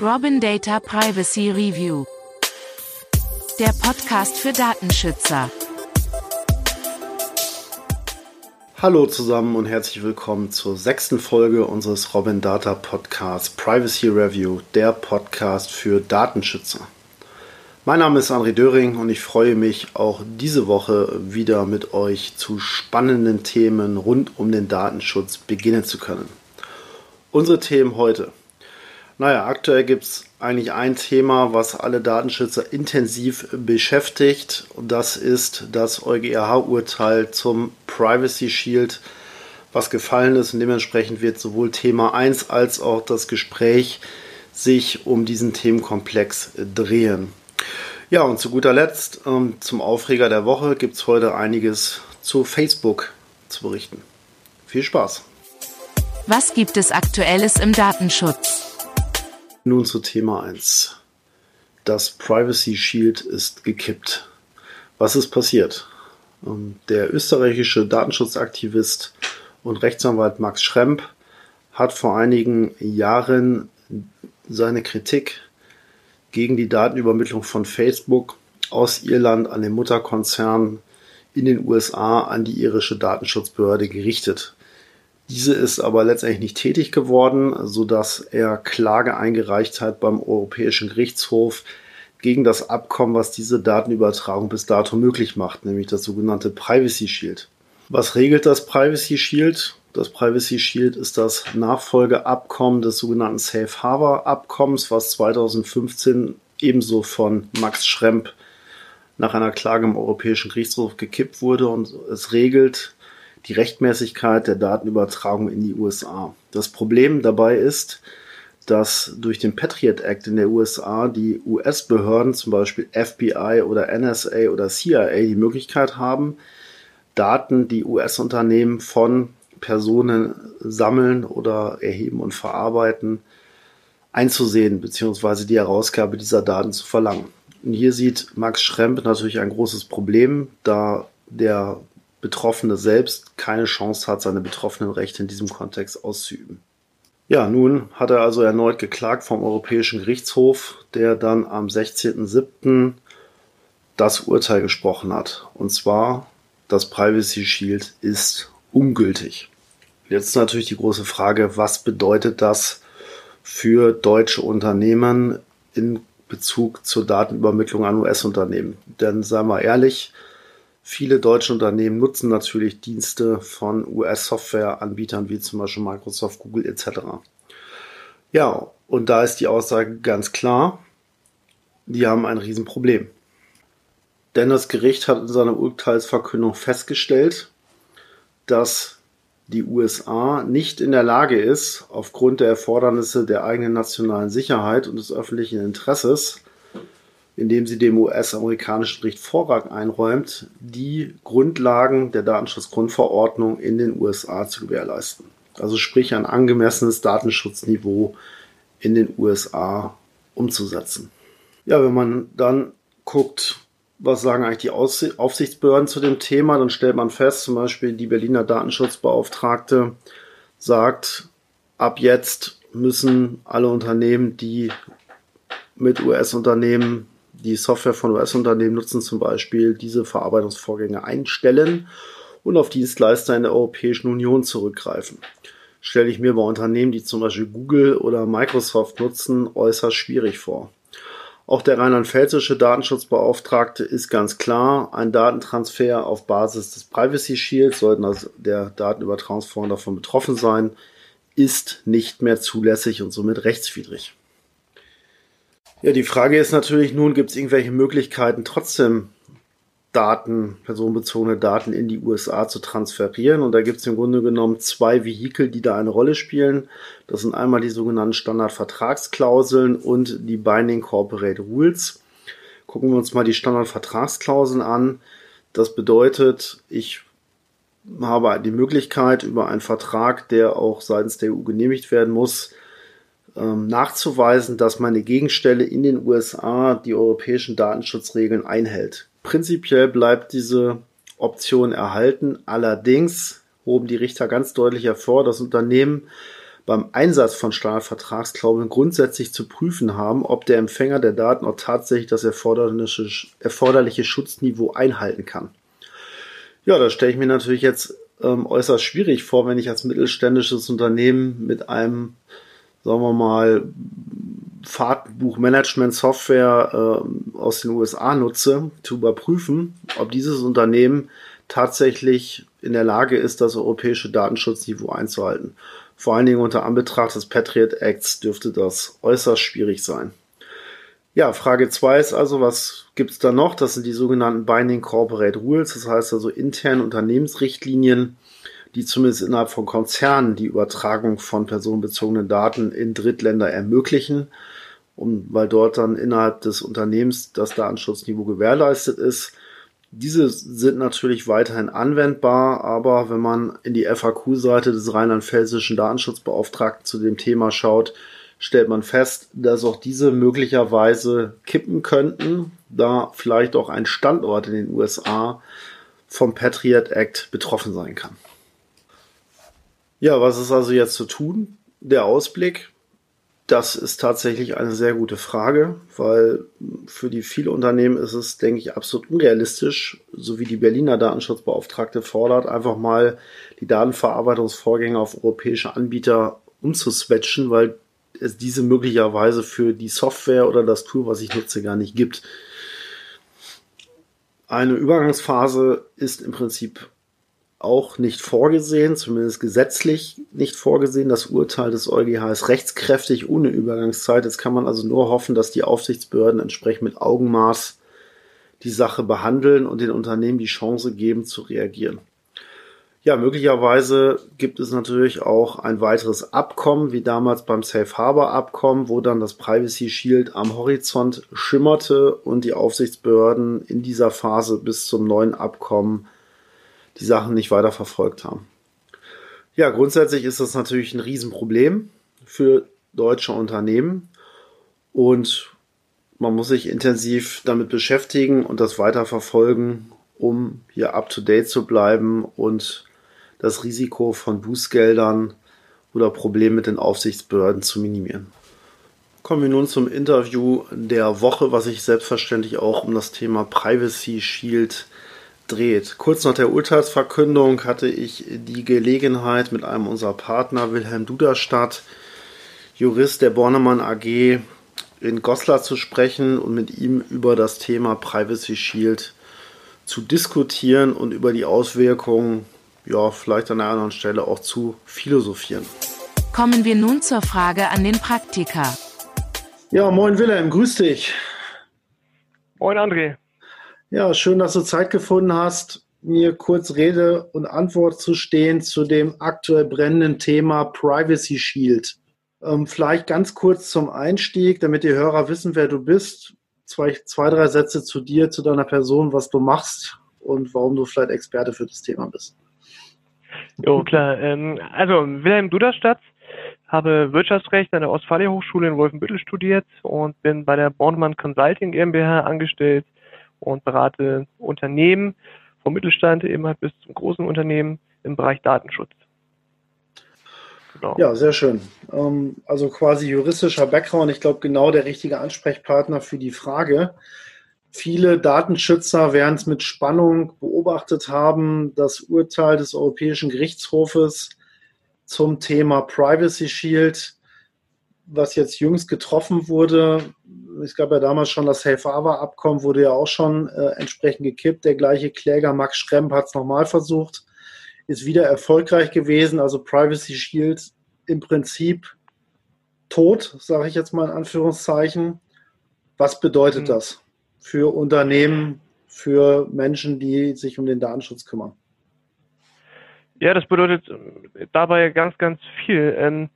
Robin Data Privacy Review. Der Podcast für Datenschützer. Hallo zusammen und herzlich willkommen zur sechsten Folge unseres Robin Data Podcasts Privacy Review, der Podcast für Datenschützer. Mein Name ist André Döring und ich freue mich auch diese Woche wieder mit euch zu spannenden Themen rund um den Datenschutz beginnen zu können. Unsere Themen heute. Naja, aktuell gibt es eigentlich ein Thema, was alle Datenschützer intensiv beschäftigt. Und das ist das EuGH-Urteil zum Privacy Shield, was gefallen ist. Und dementsprechend wird sowohl Thema 1 als auch das Gespräch sich um diesen Themenkomplex drehen. Ja, und zu guter Letzt ähm, zum Aufreger der Woche gibt es heute einiges zu Facebook zu berichten. Viel Spaß! Was gibt es aktuelles im Datenschutz? Nun zu Thema 1. Das Privacy Shield ist gekippt. Was ist passiert? Ähm, der österreichische Datenschutzaktivist und Rechtsanwalt Max Schremp hat vor einigen Jahren seine Kritik gegen die Datenübermittlung von Facebook aus Irland an den Mutterkonzern in den USA an die irische Datenschutzbehörde gerichtet. Diese ist aber letztendlich nicht tätig geworden, sodass er Klage eingereicht hat beim Europäischen Gerichtshof gegen das Abkommen, was diese Datenübertragung bis dato möglich macht, nämlich das sogenannte Privacy Shield. Was regelt das Privacy Shield? Das Privacy Shield ist das Nachfolgeabkommen des sogenannten Safe Harbor Abkommens, was 2015 ebenso von Max Schremp nach einer Klage im Europäischen Gerichtshof gekippt wurde und es regelt die Rechtmäßigkeit der Datenübertragung in die USA. Das Problem dabei ist, dass durch den Patriot Act in der USA die US-Behörden, zum Beispiel FBI oder NSA oder CIA, die Möglichkeit haben, Daten, die US-Unternehmen von Personen sammeln oder erheben und verarbeiten, einzusehen bzw. die Herausgabe dieser Daten zu verlangen. Und hier sieht Max Schremp natürlich ein großes Problem, da der Betroffene selbst keine Chance hat, seine betroffenen Rechte in diesem Kontext auszuüben. Ja, nun hat er also erneut geklagt vom Europäischen Gerichtshof, der dann am 16.07. das Urteil gesprochen hat. Und zwar, das Privacy Shield ist ungültig. Jetzt natürlich die große Frage, was bedeutet das für deutsche Unternehmen in Bezug zur Datenübermittlung an US-Unternehmen? Denn seien wir ehrlich, Viele deutsche Unternehmen nutzen natürlich Dienste von US-Software-Anbietern wie zum Beispiel Microsoft, Google etc. Ja, und da ist die Aussage ganz klar, die haben ein Riesenproblem. Denn das Gericht hat in seiner Urteilsverkündung festgestellt, dass die USA nicht in der Lage ist, aufgrund der Erfordernisse der eigenen nationalen Sicherheit und des öffentlichen Interesses, indem sie dem US-amerikanischen Gericht Vorrang einräumt, die Grundlagen der Datenschutzgrundverordnung in den USA zu gewährleisten. Also sprich ein angemessenes Datenschutzniveau in den USA umzusetzen. Ja, wenn man dann guckt, was sagen eigentlich die Aufsichtsbehörden zu dem Thema, dann stellt man fest, zum Beispiel die Berliner Datenschutzbeauftragte sagt, ab jetzt müssen alle Unternehmen, die mit US-Unternehmen die Software von US-Unternehmen nutzen zum Beispiel diese Verarbeitungsvorgänge einstellen und auf Dienstleister in der Europäischen Union zurückgreifen. Stelle ich mir bei Unternehmen, die zum Beispiel Google oder Microsoft nutzen, äußerst schwierig vor. Auch der rheinland-pfälzische Datenschutzbeauftragte ist ganz klar, ein Datentransfer auf Basis des Privacy Shields, sollten also der Datenübertragungsfonds davon betroffen sein, ist nicht mehr zulässig und somit rechtswidrig. Ja, die Frage ist natürlich nun, gibt es irgendwelche Möglichkeiten, trotzdem Daten, personenbezogene Daten in die USA zu transferieren. Und da gibt es im Grunde genommen zwei Vehikel, die da eine Rolle spielen. Das sind einmal die sogenannten Standardvertragsklauseln und die Binding Corporate Rules. Gucken wir uns mal die Standardvertragsklauseln an. Das bedeutet, ich habe die Möglichkeit, über einen Vertrag, der auch seitens der EU genehmigt werden muss, ähm, nachzuweisen, dass meine Gegenstelle in den USA die europäischen Datenschutzregeln einhält. Prinzipiell bleibt diese Option erhalten. Allerdings hoben die Richter ganz deutlich hervor, dass Unternehmen beim Einsatz von Standardvertragsklauseln grundsätzlich zu prüfen haben, ob der Empfänger der Daten auch tatsächlich das erforderliche, erforderliche Schutzniveau einhalten kann. Ja, das stelle ich mir natürlich jetzt ähm, äußerst schwierig vor, wenn ich als mittelständisches Unternehmen mit einem, sagen wir mal, Fahrtbuchmanagement-Software äh, aus den USA nutze, zu überprüfen, ob dieses Unternehmen tatsächlich in der Lage ist, das europäische Datenschutzniveau einzuhalten. Vor allen Dingen unter Anbetracht des Patriot Acts dürfte das äußerst schwierig sein. Ja, Frage 2 ist also, was gibt es da noch? Das sind die sogenannten Binding Corporate Rules, das heißt also interne Unternehmensrichtlinien, die zumindest innerhalb von Konzernen die Übertragung von personenbezogenen Daten in Drittländer ermöglichen, um, weil dort dann innerhalb des Unternehmens das Datenschutzniveau gewährleistet ist. Diese sind natürlich weiterhin anwendbar, aber wenn man in die FAQ-Seite des rheinland-pfälzischen Datenschutzbeauftragten zu dem Thema schaut, stellt man fest, dass auch diese möglicherweise kippen könnten, da vielleicht auch ein Standort in den USA vom Patriot Act betroffen sein kann. Ja, was ist also jetzt zu tun? Der Ausblick. Das ist tatsächlich eine sehr gute Frage, weil für die viele Unternehmen ist es, denke ich, absolut unrealistisch, so wie die Berliner Datenschutzbeauftragte fordert, einfach mal die Datenverarbeitungsvorgänge auf europäische Anbieter umzuswitchen, weil es diese möglicherweise für die Software oder das Tool, was ich nutze, gar nicht gibt. Eine Übergangsphase ist im Prinzip auch nicht vorgesehen, zumindest gesetzlich nicht vorgesehen. Das Urteil des EuGH ist rechtskräftig ohne Übergangszeit. Jetzt kann man also nur hoffen, dass die Aufsichtsbehörden entsprechend mit Augenmaß die Sache behandeln und den Unternehmen die Chance geben zu reagieren. Ja, möglicherweise gibt es natürlich auch ein weiteres Abkommen, wie damals beim Safe Harbor Abkommen, wo dann das Privacy Shield am Horizont schimmerte und die Aufsichtsbehörden in dieser Phase bis zum neuen Abkommen die Sachen nicht weiter verfolgt haben. Ja, grundsätzlich ist das natürlich ein Riesenproblem für deutsche Unternehmen und man muss sich intensiv damit beschäftigen und das weiter verfolgen, um hier up to date zu bleiben und das Risiko von Bußgeldern oder Problemen mit den Aufsichtsbehörden zu minimieren. Kommen wir nun zum Interview der Woche, was sich selbstverständlich auch um das Thema Privacy Shield dreht. Kurz nach der Urteilsverkündung hatte ich die Gelegenheit, mit einem unserer Partner, Wilhelm Duderstadt, Jurist der Bornemann AG, in Goslar zu sprechen und mit ihm über das Thema Privacy Shield zu diskutieren und über die Auswirkungen, ja, vielleicht an einer anderen Stelle auch zu philosophieren. Kommen wir nun zur Frage an den Praktiker. Ja, moin Wilhelm, grüß dich. Moin André. Ja, schön, dass du Zeit gefunden hast, mir kurz Rede und Antwort zu stehen zu dem aktuell brennenden Thema Privacy Shield. Ähm, vielleicht ganz kurz zum Einstieg, damit die Hörer wissen, wer du bist. Zwei, zwei, drei Sätze zu dir, zu deiner Person, was du machst und warum du vielleicht Experte für das Thema bist. Jo, klar. Ähm, also, Wilhelm Duderstadt, habe Wirtschaftsrecht an der Ostfalia Hochschule in Wolfenbüttel studiert und bin bei der Bornemann Consulting GmbH angestellt und berate Unternehmen vom Mittelstand eben halt bis zum großen Unternehmen im Bereich Datenschutz. Genau. Ja, sehr schön. Ähm, also quasi juristischer Background. Ich glaube, genau der richtige Ansprechpartner für die Frage. Viele Datenschützer werden es mit Spannung beobachtet haben, das Urteil des Europäischen Gerichtshofes zum Thema Privacy Shield, was jetzt jüngst getroffen wurde, es gab ja damals schon das Safe Harbor Abkommen, wurde ja auch schon äh, entsprechend gekippt. Der gleiche Kläger Max Schremp hat es nochmal versucht, ist wieder erfolgreich gewesen. Also Privacy Shield im Prinzip tot, sage ich jetzt mal in Anführungszeichen. Was bedeutet mhm. das für Unternehmen, für Menschen, die sich um den Datenschutz kümmern? Ja, das bedeutet dabei ganz, ganz viel. Ähm,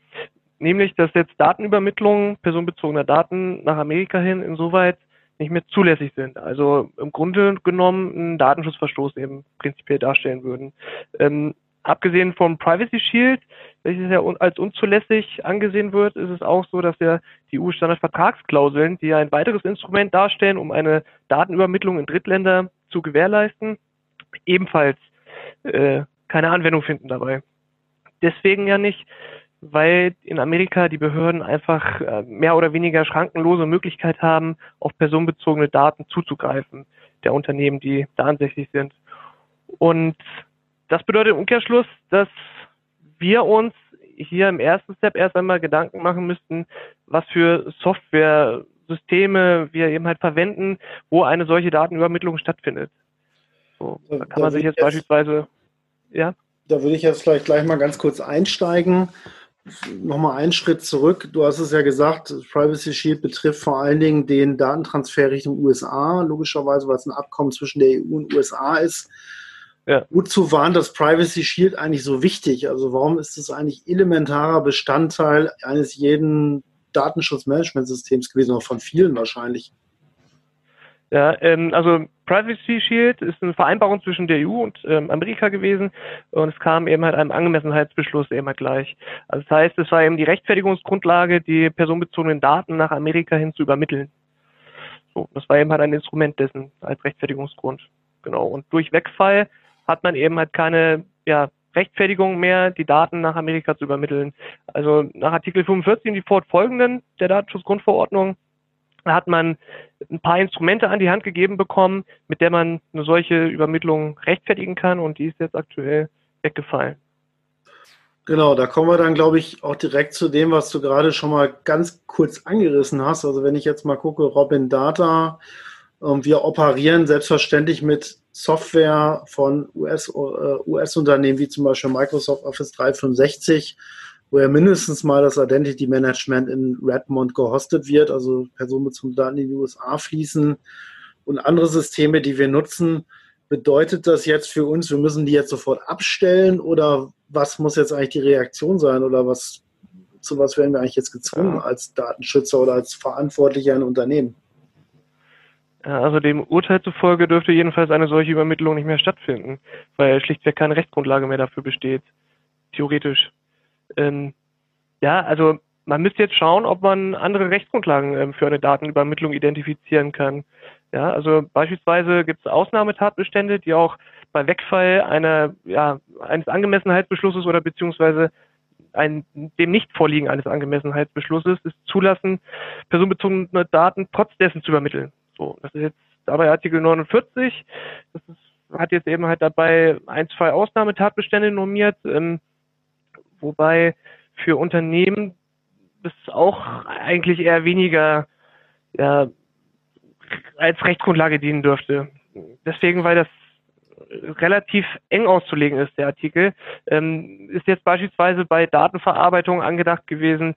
nämlich dass jetzt Datenübermittlungen personenbezogener Daten nach Amerika hin insoweit nicht mehr zulässig sind. Also im Grunde genommen einen Datenschutzverstoß eben prinzipiell darstellen würden. Ähm, abgesehen vom Privacy Shield, welches ja als unzulässig angesehen wird, ist es auch so, dass ja die EU-Standardvertragsklauseln, die ja ein weiteres Instrument darstellen, um eine Datenübermittlung in Drittländer zu gewährleisten, ebenfalls äh, keine Anwendung finden dabei. Deswegen ja nicht, weil in Amerika die Behörden einfach äh, mehr oder weniger schrankenlose Möglichkeit haben, auf personenbezogene Daten zuzugreifen der Unternehmen, die da ansässig sind. Und das bedeutet im Umkehrschluss, dass wir uns hier im ersten Step erst einmal Gedanken machen müssten, was für Software-Systeme wir eben halt verwenden, wo eine solche Datenübermittlung stattfindet. So, da kann da man sich jetzt, jetzt beispielsweise, ja. Da würde ich jetzt vielleicht gleich mal ganz kurz einsteigen. Nochmal einen Schritt zurück. Du hast es ja gesagt, Privacy Shield betrifft vor allen Dingen den Datentransfer Richtung USA, logischerweise, weil es ein Abkommen zwischen der EU und USA ist. Ja. Wozu waren das Privacy Shield eigentlich so wichtig? Also warum ist es eigentlich elementarer Bestandteil eines jeden Datenschutzmanagementsystems gewesen, auch von vielen wahrscheinlich? Ja, ähm, also Privacy Shield ist eine Vereinbarung zwischen der EU und ähm, Amerika gewesen und es kam eben halt einem Angemessenheitsbeschluss eben halt gleich. Also das heißt, es war eben die Rechtfertigungsgrundlage, die personenbezogenen Daten nach Amerika hin zu übermitteln. So, das war eben halt ein Instrument dessen als Rechtfertigungsgrund. Genau. Und durch Wegfall hat man eben halt keine ja, Rechtfertigung mehr, die Daten nach Amerika zu übermitteln. Also nach Artikel 45 und die fortfolgenden der Datenschutzgrundverordnung hat man ein paar Instrumente an die Hand gegeben bekommen, mit der man eine solche Übermittlung rechtfertigen kann und die ist jetzt aktuell weggefallen. Genau, da kommen wir dann, glaube ich, auch direkt zu dem, was du gerade schon mal ganz kurz angerissen hast. Also wenn ich jetzt mal gucke, Robin Data, ähm, wir operieren selbstverständlich mit Software von US-Unternehmen äh, US wie zum Beispiel Microsoft Office 365 wo ja mindestens mal das Identity Management in Redmond gehostet wird, also personenbezogene Daten in die USA fließen und andere Systeme, die wir nutzen. Bedeutet das jetzt für uns, wir müssen die jetzt sofort abstellen oder was muss jetzt eigentlich die Reaktion sein oder was, zu was werden wir eigentlich jetzt gezwungen als Datenschützer oder als Verantwortlicher in Unternehmen? Also dem Urteil zufolge dürfte jedenfalls eine solche Übermittlung nicht mehr stattfinden, weil schlichtweg keine Rechtsgrundlage mehr dafür besteht. Theoretisch. Ähm, ja, also man müsste jetzt schauen, ob man andere Rechtsgrundlagen ähm, für eine Datenübermittlung identifizieren kann. Ja, also beispielsweise gibt es Ausnahmetatbestände, die auch bei Wegfall einer, ja, eines Angemessenheitsbeschlusses oder beziehungsweise ein, dem Nichtvorliegen eines Angemessenheitsbeschlusses es zulassen, personenbezogene Daten trotz dessen zu übermitteln. So, das ist jetzt dabei Artikel 49. Das ist, hat jetzt eben halt dabei ein, zwei Ausnahmetatbestände normiert. Ähm, wobei für Unternehmen das auch eigentlich eher weniger ja, als Rechtsgrundlage dienen dürfte. Deswegen, weil das relativ eng auszulegen ist, der Artikel, ähm, ist jetzt beispielsweise bei Datenverarbeitung angedacht gewesen,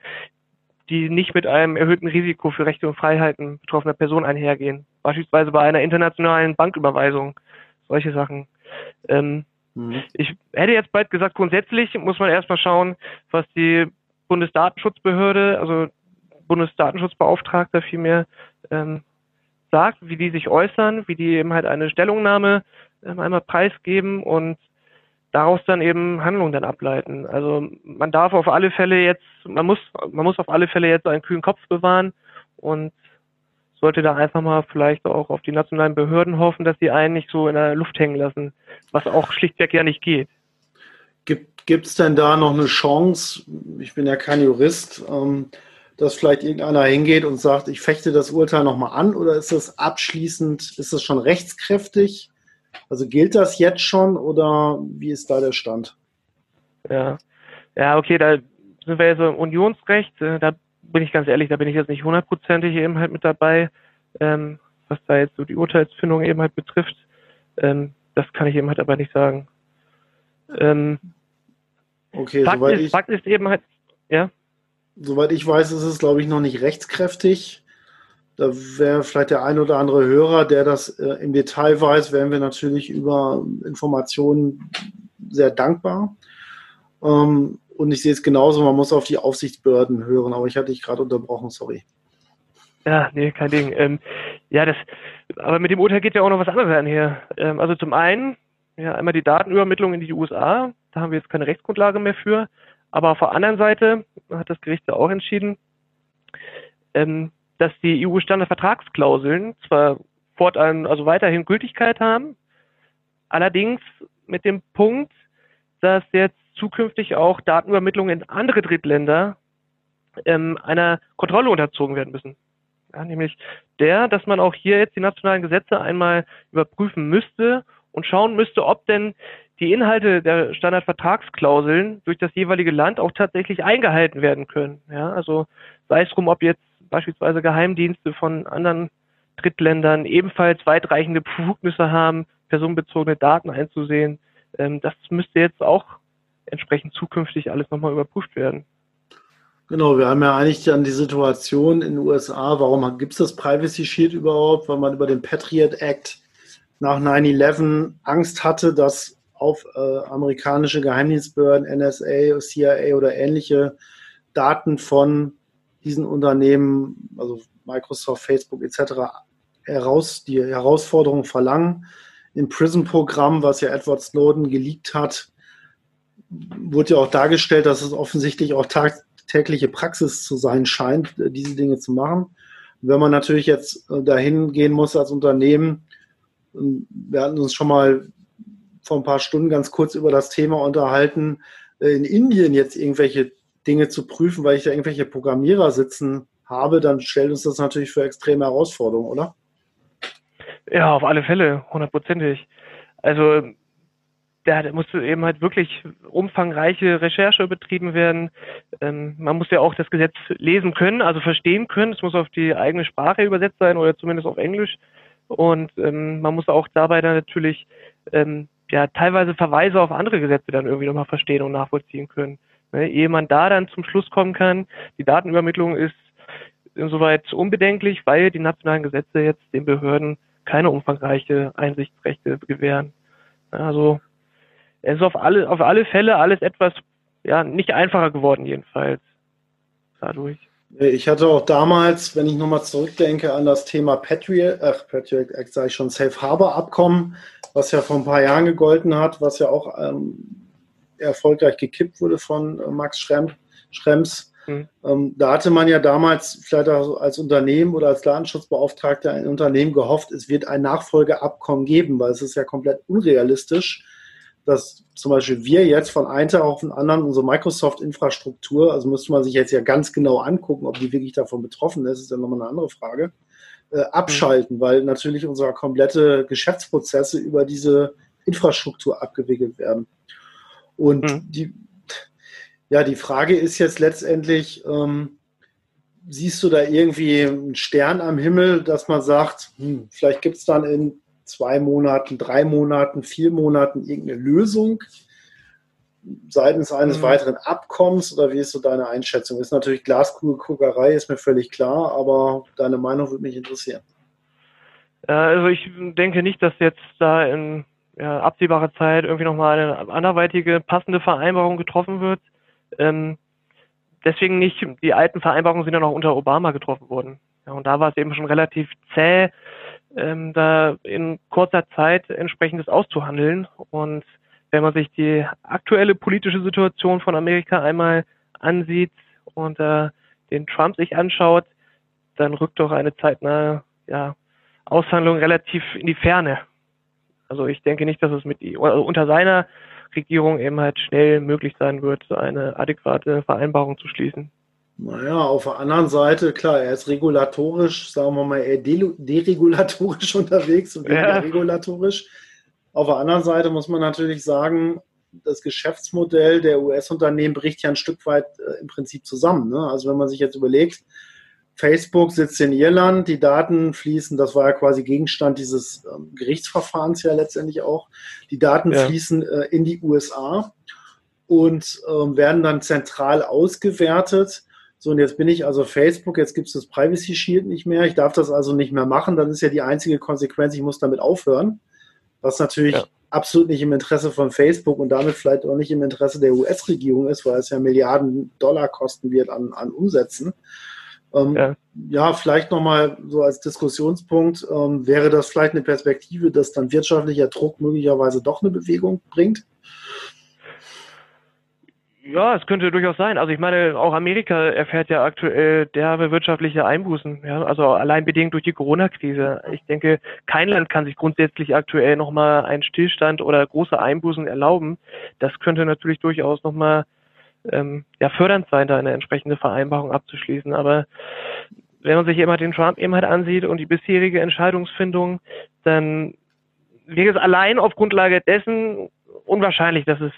die nicht mit einem erhöhten Risiko für Rechte und Freiheiten betroffener Personen einhergehen. Beispielsweise bei einer internationalen Banküberweisung, solche Sachen. Ähm. Ich hätte jetzt bald gesagt, grundsätzlich muss man erstmal schauen, was die Bundesdatenschutzbehörde, also Bundesdatenschutzbeauftragter vielmehr, ähm, sagt, wie die sich äußern, wie die eben halt eine Stellungnahme ähm, einmal preisgeben und daraus dann eben Handlungen dann ableiten. Also man darf auf alle Fälle jetzt, man muss, man muss auf alle Fälle jetzt einen kühlen Kopf bewahren und sollte da einfach mal vielleicht auch auf die nationalen Behörden hoffen, dass sie einen nicht so in der Luft hängen lassen, was auch schlichtweg ja nicht geht. Gibt es denn da noch eine Chance, ich bin ja kein Jurist, ähm, dass vielleicht irgendeiner hingeht und sagt, ich fechte das Urteil nochmal an oder ist das abschließend, ist das schon rechtskräftig? Also gilt das jetzt schon oder wie ist da der Stand? Ja, ja, okay, da sind wir jetzt im Unionsrecht, äh, da bin ich ganz ehrlich, da bin ich jetzt nicht hundertprozentig eben halt mit dabei, ähm, was da jetzt so die Urteilsfindung eben halt betrifft. Ähm, das kann ich eben halt aber nicht sagen. Ähm, okay, Fakt soweit ist, ich, Fakt ist eben halt, ja. Soweit ich weiß, ist es, glaube ich, noch nicht rechtskräftig. Da wäre vielleicht der ein oder andere Hörer, der das äh, im Detail weiß, wären wir natürlich über Informationen sehr dankbar. Ähm, und ich sehe es genauso, man muss auf die Aufsichtsbehörden hören, aber ich hatte dich gerade unterbrochen, sorry. Ja, nee, kein Ding. Ähm, ja, das, aber mit dem Urteil geht ja auch noch was anderes einher. Ähm, also zum einen, ja, einmal die Datenübermittlung in die USA, da haben wir jetzt keine Rechtsgrundlage mehr für. Aber auf der anderen Seite hat das Gericht ja auch entschieden, ähm, dass die EU-Standardvertragsklauseln zwar fortan, also weiterhin Gültigkeit haben, allerdings mit dem Punkt, dass jetzt zukünftig auch Datenübermittlungen in andere Drittländer ähm, einer Kontrolle unterzogen werden müssen. Ja, nämlich der, dass man auch hier jetzt die nationalen Gesetze einmal überprüfen müsste und schauen müsste, ob denn die Inhalte der Standardvertragsklauseln durch das jeweilige Land auch tatsächlich eingehalten werden können. Ja, also sei es drum, ob jetzt beispielsweise Geheimdienste von anderen Drittländern ebenfalls weitreichende Befugnisse haben, personenbezogene Daten einzusehen. Ähm, das müsste jetzt auch entsprechend zukünftig alles nochmal überprüft werden. Genau, wir haben ja eigentlich dann die Situation in den USA, warum gibt es das Privacy Shield überhaupt? Weil man über den Patriot Act nach 9-11 Angst hatte, dass auf äh, amerikanische Geheimdienstbehörden, NSA, CIA oder ähnliche Daten von diesen Unternehmen, also Microsoft, Facebook etc., heraus, die Herausforderungen verlangen. Im PRISM-Programm, was ja Edward Snowden geleakt hat, wurde ja auch dargestellt, dass es offensichtlich auch tag tägliche Praxis zu sein scheint, diese Dinge zu machen. wenn man natürlich jetzt äh, dahin gehen muss als Unternehmen, wir hatten uns schon mal vor ein paar Stunden ganz kurz über das Thema unterhalten, äh, in Indien jetzt irgendwelche Dinge zu prüfen, weil ich da irgendwelche Programmierer sitzen habe, dann stellt uns das natürlich für extreme Herausforderungen, oder? Ja, auf alle Fälle, hundertprozentig. Also da musste eben halt wirklich umfangreiche Recherche betrieben werden. Ähm, man muss ja auch das Gesetz lesen können, also verstehen können. Es muss auf die eigene Sprache übersetzt sein oder zumindest auf Englisch. Und ähm, man muss auch dabei dann natürlich ähm, ja teilweise Verweise auf andere Gesetze dann irgendwie nochmal verstehen und nachvollziehen können. Ne? Ehe man da dann zum Schluss kommen kann, die Datenübermittlung ist insoweit unbedenklich, weil die nationalen Gesetze jetzt den Behörden keine umfangreiche Einsichtsrechte gewähren. Also es ist auf alle, auf alle Fälle alles etwas, ja, nicht einfacher geworden jedenfalls dadurch. Ich hatte auch damals, wenn ich nochmal zurückdenke an das Thema Patriot, ach, Patriot Act sage ich schon, Safe Harbor Abkommen, was ja vor ein paar Jahren gegolten hat, was ja auch ähm, erfolgreich gekippt wurde von äh, Max Schremm, Schrems. Mhm. Ähm, da hatte man ja damals vielleicht auch als Unternehmen oder als Datenschutzbeauftragter ein Unternehmen gehofft, es wird ein Nachfolgeabkommen geben, weil es ist ja komplett unrealistisch, dass zum Beispiel wir jetzt von einem Tag auf den anderen unsere Microsoft-Infrastruktur, also müsste man sich jetzt ja ganz genau angucken, ob die wirklich davon betroffen ist, ist ja nochmal eine andere Frage, äh, abschalten, mhm. weil natürlich unsere komplette Geschäftsprozesse über diese Infrastruktur abgewickelt werden. Und mhm. die, ja, die Frage ist jetzt letztendlich, ähm, siehst du da irgendwie einen Stern am Himmel, dass man sagt, hm, vielleicht gibt es dann in zwei Monaten, drei Monaten, vier Monaten irgendeine Lösung seitens eines mhm. weiteren Abkommens oder wie ist so deine Einschätzung? Ist natürlich Glaskugelguckerei, ist mir völlig klar, aber deine Meinung würde mich interessieren. Also ich denke nicht, dass jetzt da in ja, absehbarer Zeit irgendwie nochmal eine anderweitige passende Vereinbarung getroffen wird. Ähm, deswegen nicht, die alten Vereinbarungen sind ja noch unter Obama getroffen worden. Ja, und da war es eben schon relativ zäh, ähm, da in kurzer Zeit entsprechendes auszuhandeln. Und wenn man sich die aktuelle politische Situation von Amerika einmal ansieht und äh, den Trump sich anschaut, dann rückt doch eine zeitnahe ja, Aushandlung relativ in die Ferne. Also ich denke nicht, dass es mit also unter seiner Regierung eben halt schnell möglich sein wird, eine adäquate Vereinbarung zu schließen. Naja, auf der anderen Seite, klar, er ist regulatorisch, sagen wir mal, eher deregulatorisch unterwegs und weniger ja. regulatorisch. Auf der anderen Seite muss man natürlich sagen, das Geschäftsmodell der US-Unternehmen bricht ja ein Stück weit äh, im Prinzip zusammen. Ne? Also wenn man sich jetzt überlegt, Facebook sitzt in Irland, die Daten fließen, das war ja quasi Gegenstand dieses ähm, Gerichtsverfahrens ja letztendlich auch, die Daten ja. fließen äh, in die USA und äh, werden dann zentral ausgewertet so, und jetzt bin ich also Facebook, jetzt gibt es das Privacy Shield nicht mehr. Ich darf das also nicht mehr machen. Das ist ja die einzige Konsequenz, ich muss damit aufhören. Was natürlich ja. absolut nicht im Interesse von Facebook und damit vielleicht auch nicht im Interesse der US-Regierung ist, weil es ja Milliarden Dollar kosten wird an, an Umsätzen. Ähm, ja. ja, vielleicht nochmal so als Diskussionspunkt, ähm, wäre das vielleicht eine Perspektive, dass dann wirtschaftlicher Druck möglicherweise doch eine Bewegung bringt? Ja, es könnte durchaus sein. Also ich meine, auch Amerika erfährt ja aktuell derbe wirtschaftliche Einbußen. Ja, also allein bedingt durch die Corona-Krise. Ich denke, kein Land kann sich grundsätzlich aktuell nochmal einen Stillstand oder große Einbußen erlauben. Das könnte natürlich durchaus nochmal ähm, ja, fördernd sein, da eine entsprechende Vereinbarung abzuschließen. Aber wenn man sich immer den Trump eben halt ansieht und die bisherige Entscheidungsfindung, dann wäre es allein auf Grundlage dessen unwahrscheinlich, dass es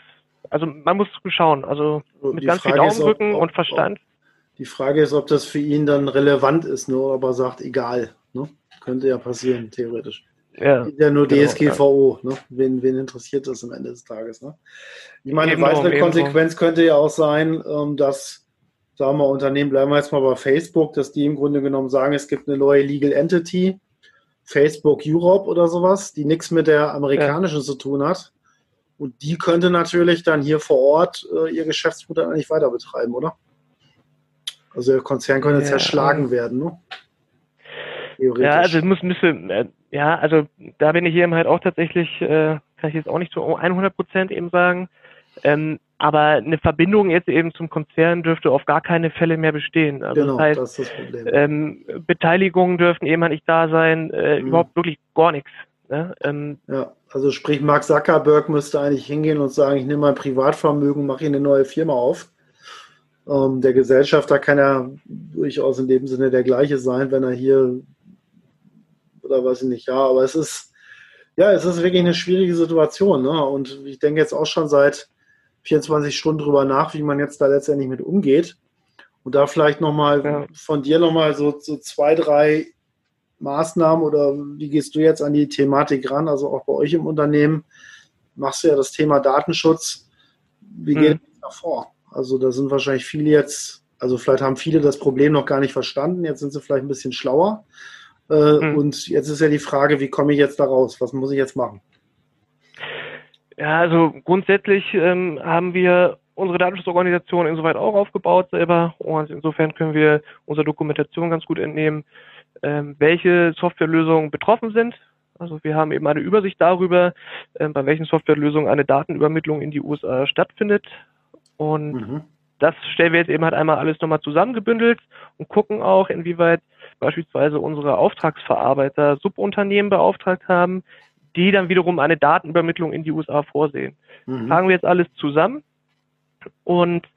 also man muss schauen, also mit die ganz Frage viel Daumenrücken und Verstand. Ob, die Frage ist, ob das für ihn dann relevant ist, nur ne? ob er sagt, egal. Ne? Könnte ja passieren, theoretisch. Ja, ja nur genau, DSGVO. Ja. Ne? Wen, wen interessiert das am Ende des Tages? Ne? Ich meine, eine weitere Konsequenz könnte ja auch sein, ähm, dass, sagen wir, Unternehmen, bleiben wir jetzt mal bei Facebook, dass die im Grunde genommen sagen, es gibt eine neue Legal Entity, Facebook Europe oder sowas, die nichts mit der amerikanischen ja. zu tun hat. Und die könnte natürlich dann hier vor Ort äh, ihr Geschäftsmodell eigentlich weiter betreiben, oder? Also der Konzern könnte ja, zerschlagen ähm, werden, ne? Ja, also es muss müsste, äh, ja, also da bin ich eben halt auch tatsächlich, äh, kann ich jetzt auch nicht zu 100 Prozent eben sagen, ähm, aber eine Verbindung jetzt eben zum Konzern dürfte auf gar keine Fälle mehr bestehen. Also genau, das, heißt, das ist das Problem. Ähm, Beteiligungen dürften eben halt nicht da sein, äh, mhm. überhaupt wirklich gar nichts. Ne? Ähm, ja, also sprich, Mark Zuckerberg müsste eigentlich hingehen und sagen, ich nehme mein Privatvermögen, mache hier eine neue Firma auf. Ähm, der Gesellschafter kann ja durchaus in dem Sinne der gleiche sein, wenn er hier oder weiß ich nicht, ja, aber es ist, ja, es ist wirklich eine schwierige Situation. Ne? Und ich denke jetzt auch schon seit 24 Stunden drüber nach, wie man jetzt da letztendlich mit umgeht. Und da vielleicht nochmal ja. von dir nochmal so, so zwei, drei Maßnahmen oder wie gehst du jetzt an die Thematik ran? Also auch bei euch im Unternehmen machst du ja das Thema Datenschutz. Wie geht mhm. da vor? Also da sind wahrscheinlich viele jetzt, also vielleicht haben viele das Problem noch gar nicht verstanden. Jetzt sind sie vielleicht ein bisschen schlauer. Mhm. Und jetzt ist ja die Frage, wie komme ich jetzt da raus? Was muss ich jetzt machen? Ja, also grundsätzlich ähm, haben wir unsere Datenschutzorganisation insoweit auch aufgebaut selber und insofern können wir unserer Dokumentation ganz gut entnehmen, ähm, welche Softwarelösungen betroffen sind. Also wir haben eben eine Übersicht darüber, ähm, bei welchen Softwarelösungen eine Datenübermittlung in die USA stattfindet. Und mhm. das stellen wir jetzt eben halt einmal alles nochmal zusammengebündelt und gucken auch, inwieweit beispielsweise unsere Auftragsverarbeiter Subunternehmen beauftragt haben, die dann wiederum eine Datenübermittlung in die USA vorsehen. Mhm. Tragen wir jetzt alles zusammen und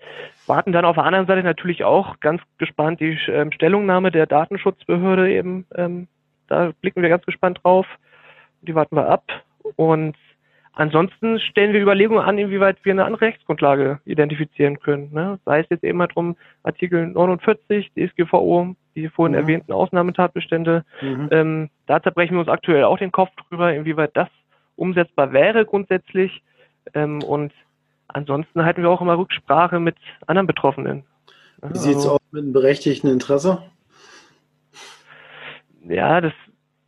warten dann auf der anderen Seite natürlich auch ganz gespannt die ähm, Stellungnahme der Datenschutzbehörde eben. Ähm, da blicken wir ganz gespannt drauf. Die warten wir ab. Und ansonsten stellen wir Überlegungen an, inwieweit wir eine andere Rechtsgrundlage identifizieren können. Ne? Sei es jetzt eben mal drum Artikel 49 DSGVO, die vorhin mhm. erwähnten Ausnahmetatbestände. Mhm. Ähm, da zerbrechen wir uns aktuell auch den Kopf drüber, inwieweit das umsetzbar wäre grundsätzlich. Ähm, und ansonsten halten wir auch immer Rücksprache mit anderen Betroffenen. Wie sieht es also, aus mit einem berechtigten Interesse? Ja, das,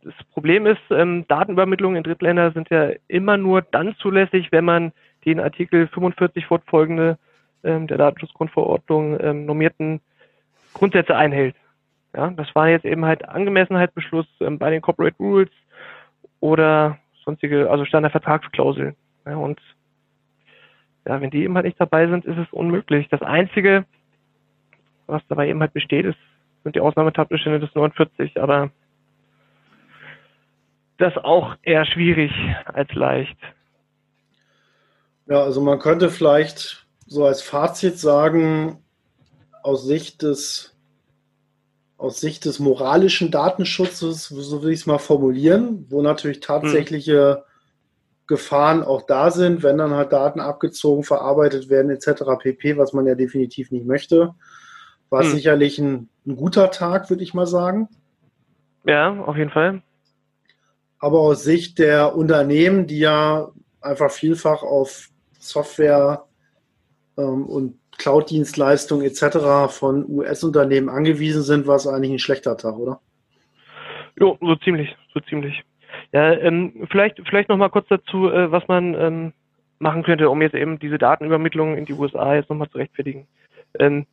das Problem ist, ähm, Datenübermittlungen in Drittländer sind ja immer nur dann zulässig, wenn man den Artikel 45 fortfolgende ähm, der Datenschutzgrundverordnung ähm, normierten Grundsätze einhält. Ja, das war jetzt eben halt Angemessenheitsbeschluss ähm, bei den Corporate Rules oder sonstige, also Standardvertragsklauseln. Ja, und ja, wenn die eben halt nicht dabei sind, ist es unmöglich. Das Einzige, was dabei eben halt besteht, ist, sind die Ausnahmetatbestände des 49, aber das auch eher schwierig als leicht. Ja, also man könnte vielleicht so als Fazit sagen, aus Sicht des, aus Sicht des moralischen Datenschutzes, so will ich es mal formulieren, wo natürlich tatsächliche Gefahren auch da sind, wenn dann halt Daten abgezogen, verarbeitet werden etc. pp, was man ja definitiv nicht möchte. War hm. sicherlich ein, ein guter Tag, würde ich mal sagen. Ja, auf jeden Fall. Aber aus Sicht der Unternehmen, die ja einfach vielfach auf Software ähm, und Cloud-Dienstleistungen etc. von US-Unternehmen angewiesen sind, war es eigentlich ein schlechter Tag, oder? Jo, so ziemlich, so ziemlich. Ja, ähm, vielleicht, vielleicht noch mal kurz dazu, äh, was man ähm, machen könnte, um jetzt eben diese Datenübermittlung in die USA jetzt nochmal zu rechtfertigen. Ähm,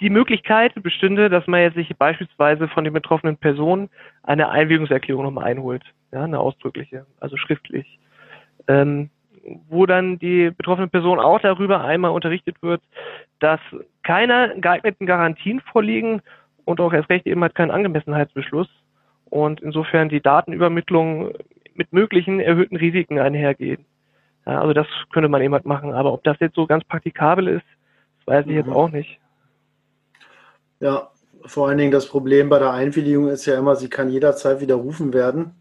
die Möglichkeit bestünde, dass man jetzt sich beispielsweise von den betroffenen Personen eine Einwilligungserklärung nochmal einholt, ja, eine ausdrückliche, also schriftlich. Ähm, wo dann die betroffene Person auch darüber einmal unterrichtet wird, dass keine geeigneten Garantien vorliegen und auch erst recht eben halt kein Angemessenheitsbeschluss und insofern die Datenübermittlung mit möglichen erhöhten Risiken einhergeht. Ja, also das könnte man eben halt machen, aber ob das jetzt so ganz praktikabel ist, das weiß ich mhm. jetzt auch nicht. Ja, vor allen Dingen das Problem bei der Einwilligung ist ja immer, sie kann jederzeit widerrufen werden.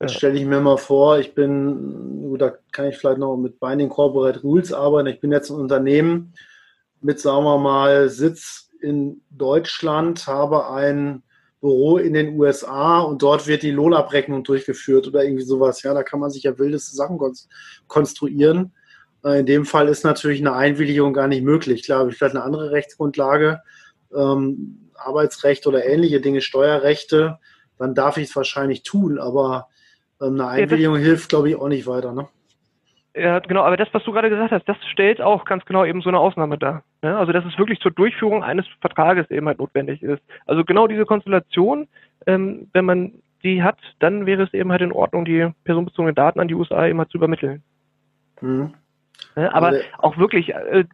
Jetzt ja. stelle ich mir mal vor, ich bin, da kann ich vielleicht noch mit Binding Corporate Rules arbeiten. Ich bin jetzt ein Unternehmen mit, sagen wir mal, Sitz in Deutschland, habe ein Büro in den USA und dort wird die Lohnabrechnung durchgeführt oder irgendwie sowas. Ja, da kann man sich ja wildeste Sachen konstruieren. Äh, in dem Fall ist natürlich eine Einwilligung gar nicht möglich. Klar, habe ich vielleicht eine andere Rechtsgrundlage, ähm, Arbeitsrecht oder ähnliche Dinge, Steuerrechte, dann darf ich es wahrscheinlich tun, aber ähm, eine Einwilligung ja, hilft, glaube ich, auch nicht weiter. Ne? Ja, genau, aber das, was du gerade gesagt hast, das stellt auch ganz genau eben so eine Ausnahme dar. Ne? Also, dass es wirklich zur Durchführung eines Vertrages eben halt notwendig ist. Also genau diese Konstellation, ähm, wenn man die hat, dann wäre es eben halt in Ordnung, die personenbezogenen Daten an die USA eben halt zu übermitteln. Mhm. Ne? Aber also, auch wirklich äh,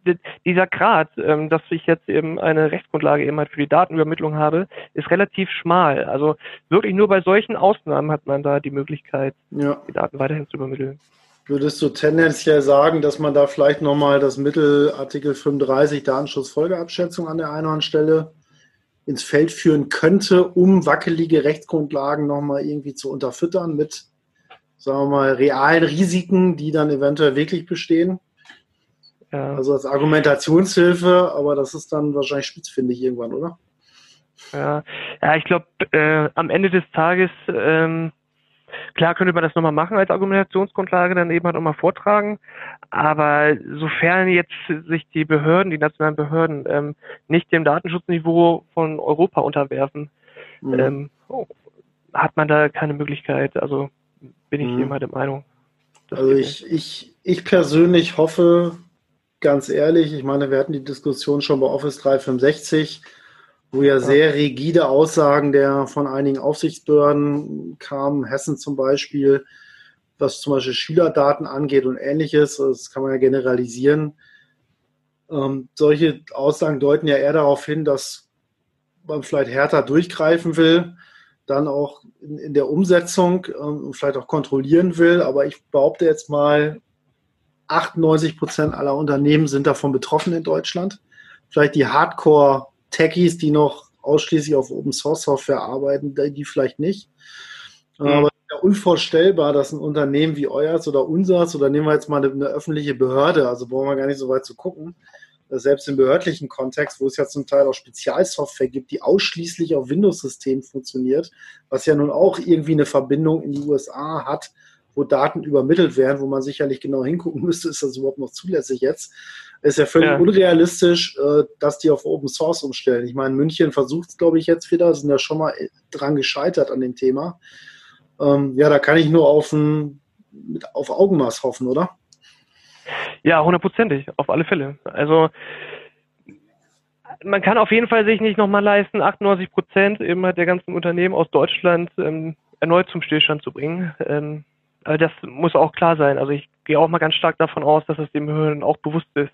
dieser Grad, ähm, dass ich jetzt eben eine Rechtsgrundlage eben halt für die Datenübermittlung habe, ist relativ schmal. Also wirklich nur bei solchen Ausnahmen hat man da die Möglichkeit, ja. die Daten weiterhin zu übermitteln. Würdest du tendenziell sagen, dass man da vielleicht nochmal das Mittel Artikel 35 Datenschutzfolgeabschätzung an der einen Stelle ins Feld führen könnte, um wackelige Rechtsgrundlagen nochmal irgendwie zu unterfüttern mit, sagen wir mal, realen Risiken, die dann eventuell wirklich bestehen? Ja. Also als Argumentationshilfe, aber das ist dann wahrscheinlich spitzfindig irgendwann, oder? Ja, ja ich glaube, äh, am Ende des Tages ähm, Klar könnte man das nochmal machen als Argumentationsgrundlage, dann eben halt nochmal vortragen. Aber sofern jetzt sich die Behörden, die nationalen Behörden, ähm, nicht dem Datenschutzniveau von Europa unterwerfen, mhm. ähm, oh, hat man da keine Möglichkeit. Also bin ich mhm. eben halt der Meinung. Also ich, ich, ich persönlich hoffe, ganz ehrlich, ich meine, wir hatten die Diskussion schon bei Office 365 wo ja sehr rigide Aussagen der von einigen Aufsichtsbehörden kamen, Hessen zum Beispiel, was zum Beispiel Schülerdaten angeht und ähnliches. Das kann man ja generalisieren. Ähm, solche Aussagen deuten ja eher darauf hin, dass man vielleicht härter durchgreifen will, dann auch in, in der Umsetzung ähm, vielleicht auch kontrollieren will. Aber ich behaupte jetzt mal, 98 Prozent aller Unternehmen sind davon betroffen in Deutschland. Vielleicht die Hardcore- Techies, die noch ausschließlich auf Open Source Software arbeiten, die vielleicht nicht. Mhm. Aber es ist ja unvorstellbar, dass ein Unternehmen wie euers oder unseres, oder nehmen wir jetzt mal eine, eine öffentliche Behörde, also brauchen wir gar nicht so weit zu gucken, selbst im behördlichen Kontext, wo es ja zum Teil auch Spezialsoftware gibt, die ausschließlich auf Windows-Systemen funktioniert, was ja nun auch irgendwie eine Verbindung in die USA hat, wo Daten übermittelt werden, wo man sicherlich genau hingucken müsste, ist das überhaupt noch zulässig jetzt ist ja völlig ja. unrealistisch, äh, dass die auf Open Source umstellen. Ich meine, München versucht es, glaube ich, jetzt wieder, sind ja schon mal dran gescheitert an dem Thema. Ähm, ja, da kann ich nur auf, ein, auf Augenmaß hoffen, oder? Ja, hundertprozentig, auf alle Fälle. Also man kann auf jeden Fall sich nicht nochmal leisten, 98 Prozent eben der ganzen Unternehmen aus Deutschland ähm, erneut zum Stillstand zu bringen. Ähm, das muss auch klar sein. Also ich gehe auch mal ganz stark davon aus, dass es den Behörden auch bewusst ist,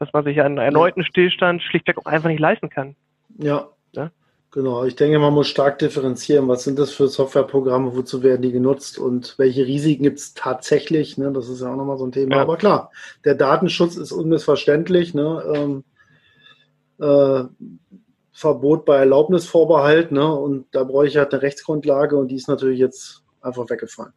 dass man sich einen erneuten Stillstand schlichtweg auch einfach nicht leisten kann. Ja. ja. Genau, ich denke, man muss stark differenzieren. Was sind das für Softwareprogramme, wozu werden die genutzt und welche Risiken gibt es tatsächlich? Ne? Das ist ja auch nochmal so ein Thema. Ja. Aber klar, der Datenschutz ist unmissverständlich. Ne? Ähm, äh, Verbot bei Erlaubnisvorbehalt. Ne? Und da brauche ich halt eine Rechtsgrundlage und die ist natürlich jetzt einfach weggefallen.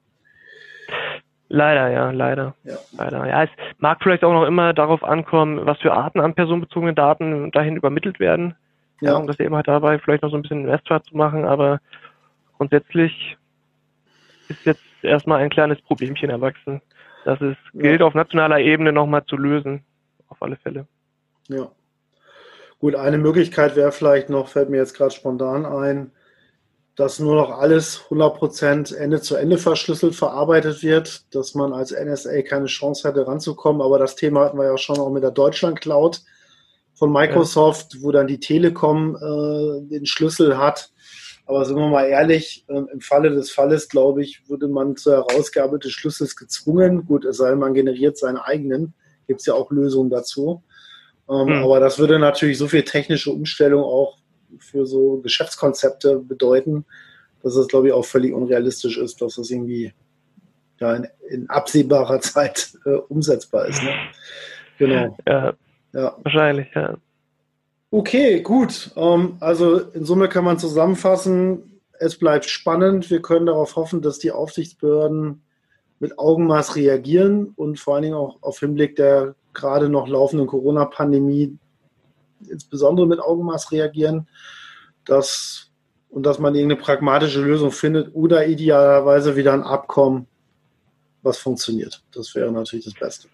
Leider, ja, leider. Ja. Leider. Ja, es mag vielleicht auch noch immer darauf ankommen, was für Arten an personenbezogenen Daten dahin übermittelt werden. Ja. um das eben halt dabei vielleicht noch so ein bisschen Investment zu machen, aber grundsätzlich ist jetzt erstmal ein kleines Problemchen erwachsen. Das es gilt ja. auf nationaler Ebene nochmal zu lösen. Auf alle Fälle. Ja. Gut, eine Möglichkeit wäre vielleicht noch, fällt mir jetzt gerade spontan ein, dass nur noch alles 100% Ende zu Ende verschlüsselt verarbeitet wird, dass man als NSA keine Chance hätte ranzukommen. Aber das Thema hatten wir ja schon auch mit der Deutschland Cloud von Microsoft, ja. wo dann die Telekom äh, den Schlüssel hat. Aber sind wir mal ehrlich, ähm, im Falle des Falles, glaube ich, würde man zur Herausgabe des Schlüssels gezwungen. Gut, es sei denn, man generiert seinen eigenen. Gibt es ja auch Lösungen dazu. Ähm, hm. Aber das würde natürlich so viel technische Umstellung auch für so Geschäftskonzepte bedeuten, dass es, glaube ich, auch völlig unrealistisch ist, dass das irgendwie ja, in, in absehbarer Zeit äh, umsetzbar ist. Ne? Genau. Ja, ja, wahrscheinlich, ja. Okay, gut. Ähm, also in Summe kann man zusammenfassen, es bleibt spannend. Wir können darauf hoffen, dass die Aufsichtsbehörden mit Augenmaß reagieren und vor allen Dingen auch auf Hinblick der gerade noch laufenden Corona-Pandemie insbesondere mit Augenmaß reagieren, dass, und dass man irgendeine pragmatische Lösung findet oder idealerweise wieder ein Abkommen, was funktioniert. Das wäre natürlich das Beste.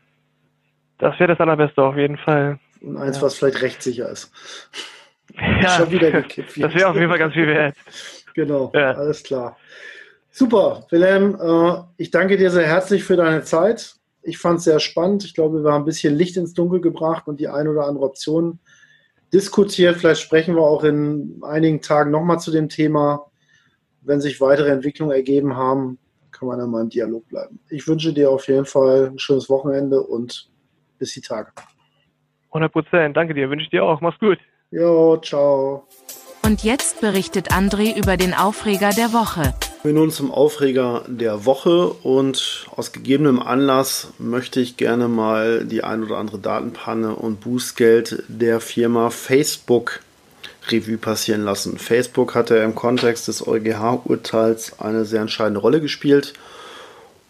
Das wäre das Allerbeste auf jeden Fall. Und eins, ja. was vielleicht rechtssicher ist. Ja, Schon wieder gekippt. Das wäre auf jeden Fall ganz viel wert. Genau, ja. alles klar. Super, Wilhelm, äh, ich danke dir sehr herzlich für deine Zeit. Ich fand es sehr spannend. Ich glaube, wir haben ein bisschen Licht ins Dunkel gebracht und die ein oder andere Option diskutiert. Vielleicht sprechen wir auch in einigen Tagen nochmal zu dem Thema. Wenn sich weitere Entwicklungen ergeben haben, kann man dann mal im Dialog bleiben. Ich wünsche dir auf jeden Fall ein schönes Wochenende und bis die Tage. 100 Prozent. Danke dir. Wünsche ich dir auch. Mach's gut. Jo, ciao. Und jetzt berichtet André über den Aufreger der Woche. Wir nun zum Aufreger der Woche und aus gegebenem Anlass möchte ich gerne mal die ein oder andere Datenpanne und Bußgeld der Firma Facebook Revue passieren lassen. Facebook hatte im Kontext des EuGH-Urteils eine sehr entscheidende Rolle gespielt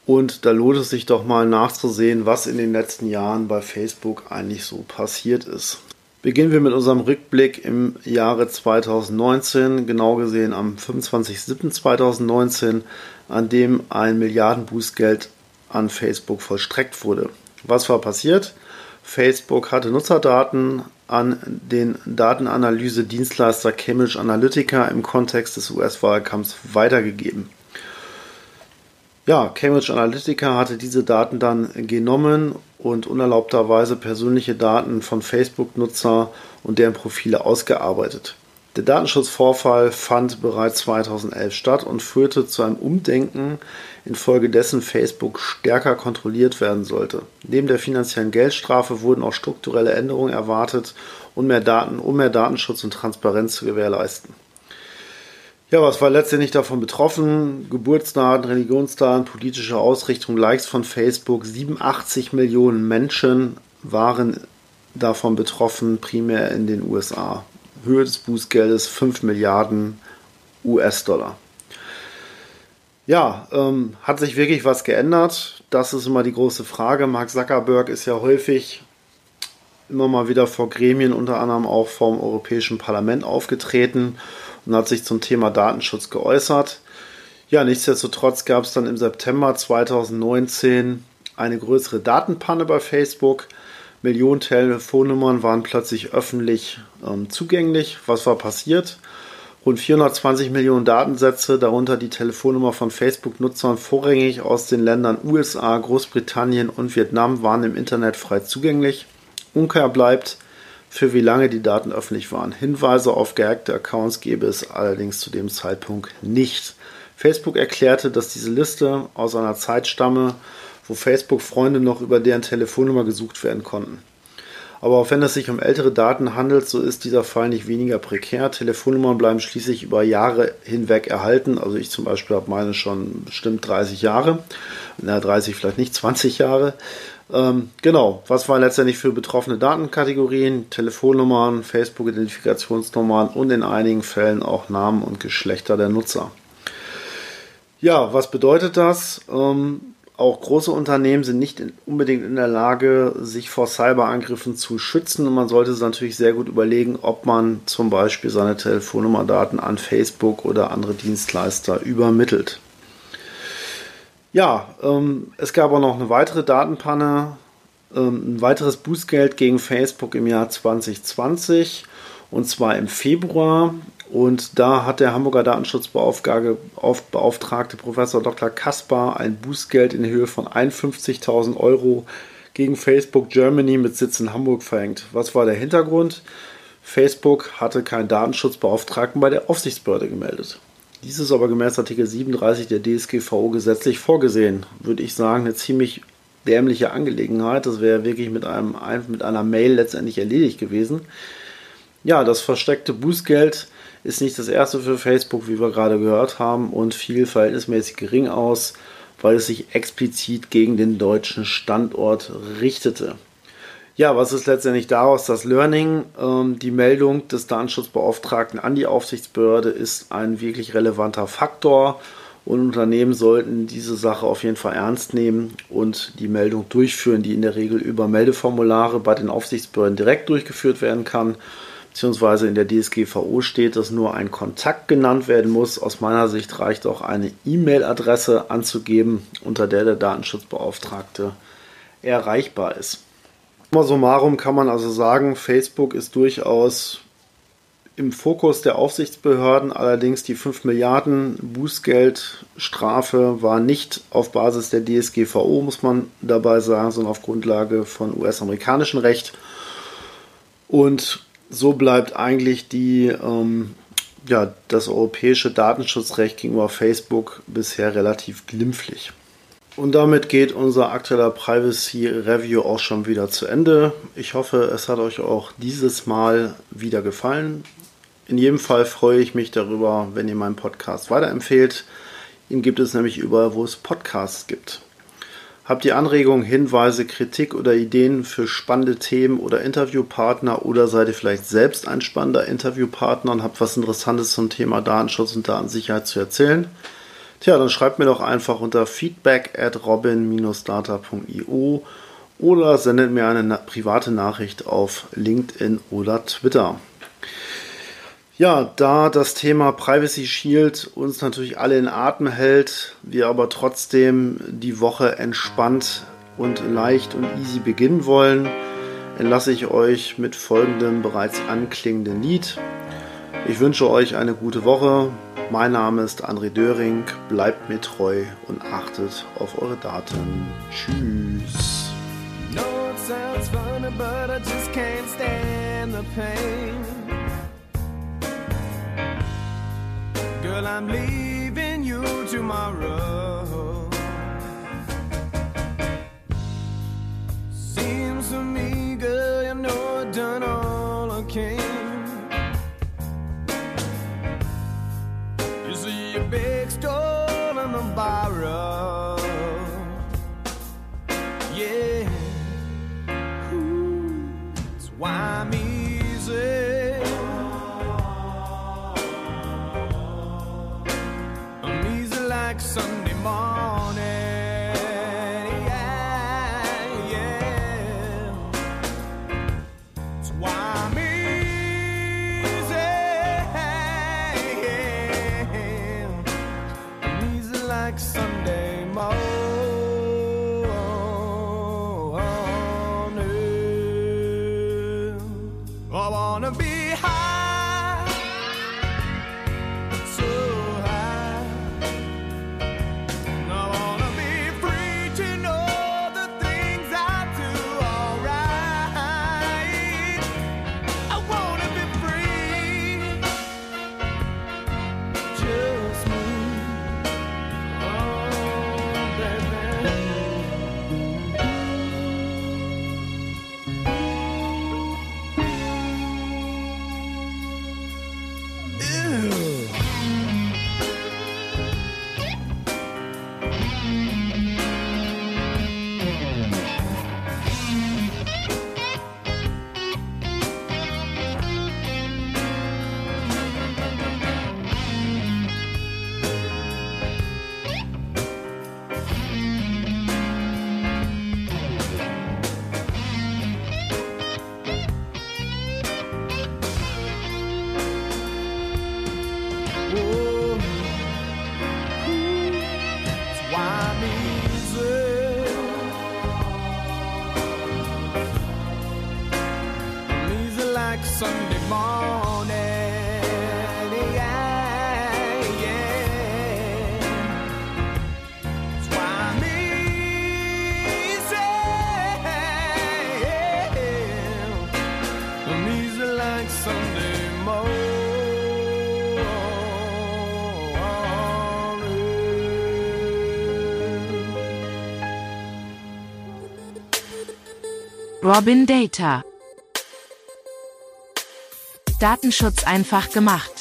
und da lohnt es sich doch mal nachzusehen, was in den letzten Jahren bei Facebook eigentlich so passiert ist. Beginnen wir mit unserem Rückblick im Jahre 2019, genau gesehen am 25.07.2019, an dem ein Milliardenbußgeld an Facebook vollstreckt wurde. Was war passiert? Facebook hatte Nutzerdaten an den Datenanalyse-Dienstleister Cambridge Analytica im Kontext des US-Wahlkampfs weitergegeben. Ja, Cambridge Analytica hatte diese Daten dann genommen und unerlaubterweise persönliche Daten von Facebook-Nutzer und deren Profile ausgearbeitet. Der Datenschutzvorfall fand bereits 2011 statt und führte zu einem Umdenken, infolgedessen Facebook stärker kontrolliert werden sollte. Neben der finanziellen Geldstrafe wurden auch strukturelle Änderungen erwartet, um mehr, Daten, um mehr Datenschutz und Transparenz zu gewährleisten. Ja, was war letztendlich davon betroffen? Geburtsdaten, Religionsdaten, politische Ausrichtung, Likes von Facebook. 87 Millionen Menschen waren davon betroffen, primär in den USA. Höhe des Bußgeldes 5 Milliarden US-Dollar. Ja, ähm, hat sich wirklich was geändert? Das ist immer die große Frage. Mark Zuckerberg ist ja häufig immer mal wieder vor Gremien, unter anderem auch vom Europäischen Parlament aufgetreten und hat sich zum Thema Datenschutz geäußert. Ja, nichtsdestotrotz gab es dann im September 2019 eine größere Datenpanne bei Facebook. Millionen Telefonnummern waren plötzlich öffentlich ähm, zugänglich. Was war passiert? Rund 420 Millionen Datensätze, darunter die Telefonnummer von Facebook-Nutzern vorrangig aus den Ländern USA, Großbritannien und Vietnam, waren im Internet frei zugänglich. Unklar bleibt, für wie lange die Daten öffentlich waren. Hinweise auf gehackte Accounts gäbe es allerdings zu dem Zeitpunkt nicht. Facebook erklärte, dass diese Liste aus einer Zeit stamme, wo Facebook-Freunde noch über deren Telefonnummer gesucht werden konnten. Aber auch wenn es sich um ältere Daten handelt, so ist dieser Fall nicht weniger prekär. Telefonnummern bleiben schließlich über Jahre hinweg erhalten. Also ich zum Beispiel habe meine schon bestimmt 30 Jahre. Na, 30 vielleicht nicht, 20 Jahre. Ähm, genau, was waren letztendlich für betroffene Datenkategorien? Telefonnummern, Facebook-Identifikationsnummern und in einigen Fällen auch Namen und Geschlechter der Nutzer. Ja, was bedeutet das? Ähm, auch große Unternehmen sind nicht in, unbedingt in der Lage, sich vor Cyberangriffen zu schützen und man sollte sich natürlich sehr gut überlegen, ob man zum Beispiel seine Telefonnummerdaten an Facebook oder andere Dienstleister übermittelt. Ja, ähm, es gab auch noch eine weitere Datenpanne, ähm, ein weiteres Bußgeld gegen Facebook im Jahr 2020 und zwar im Februar. Und da hat der Hamburger Datenschutzbeauftragte Professor Dr. Kaspar ein Bußgeld in Höhe von 51.000 Euro gegen Facebook Germany mit Sitz in Hamburg verhängt. Was war der Hintergrund? Facebook hatte keinen Datenschutzbeauftragten bei der Aufsichtsbehörde gemeldet. Dies ist aber gemäß Artikel 37 der DSGVO gesetzlich vorgesehen. Würde ich sagen, eine ziemlich dämliche Angelegenheit. Das wäre wirklich mit, einem, mit einer Mail letztendlich erledigt gewesen. Ja, das versteckte Bußgeld ist nicht das erste für Facebook, wie wir gerade gehört haben, und fiel verhältnismäßig gering aus, weil es sich explizit gegen den deutschen Standort richtete. Ja, was ist letztendlich daraus das Learning? Ähm, die Meldung des Datenschutzbeauftragten an die Aufsichtsbehörde ist ein wirklich relevanter Faktor und Unternehmen sollten diese Sache auf jeden Fall ernst nehmen und die Meldung durchführen, die in der Regel über Meldeformulare bei den Aufsichtsbehörden direkt durchgeführt werden kann beziehungsweise in der DSGVO steht, dass nur ein Kontakt genannt werden muss. Aus meiner Sicht reicht auch eine E-Mail-Adresse anzugeben, unter der der Datenschutzbeauftragte erreichbar ist. Summa summarum kann man also sagen, Facebook ist durchaus im Fokus der Aufsichtsbehörden, allerdings die 5 Milliarden Bußgeldstrafe war nicht auf Basis der DSGVO, muss man dabei sagen, sondern auf Grundlage von US-amerikanischem Recht. Und so bleibt eigentlich die, ähm, ja, das europäische Datenschutzrecht gegenüber Facebook bisher relativ glimpflich. Und damit geht unser aktueller Privacy Review auch schon wieder zu Ende. Ich hoffe, es hat euch auch dieses Mal wieder gefallen. In jedem Fall freue ich mich darüber, wenn ihr meinen Podcast weiterempfehlt. Ihn gibt es nämlich überall, wo es Podcasts gibt. Habt ihr Anregungen, Hinweise, Kritik oder Ideen für spannende Themen oder Interviewpartner oder seid ihr vielleicht selbst ein spannender Interviewpartner und habt was Interessantes zum Thema Datenschutz und Datensicherheit zu erzählen? Tja, dann schreibt mir doch einfach unter feedback at robin-data.io oder sendet mir eine private Nachricht auf LinkedIn oder Twitter. Ja, da das Thema Privacy Shield uns natürlich alle in Atem hält, wir aber trotzdem die Woche entspannt und leicht und easy beginnen wollen, entlasse ich euch mit folgendem bereits anklingenden Lied. Ich wünsche euch eine gute Woche. Mein Name ist André Döring. Bleibt mir treu und achtet auf eure Daten. Tschüss. No, it sounds funny, but I just can't stand the pain. Girl, I'm leaving you tomorrow. Seems to me, girl, you know I've done all I can. next door and i. Yeah, Ooh, it's why me. Robin Data. Datenschutz einfach gemacht.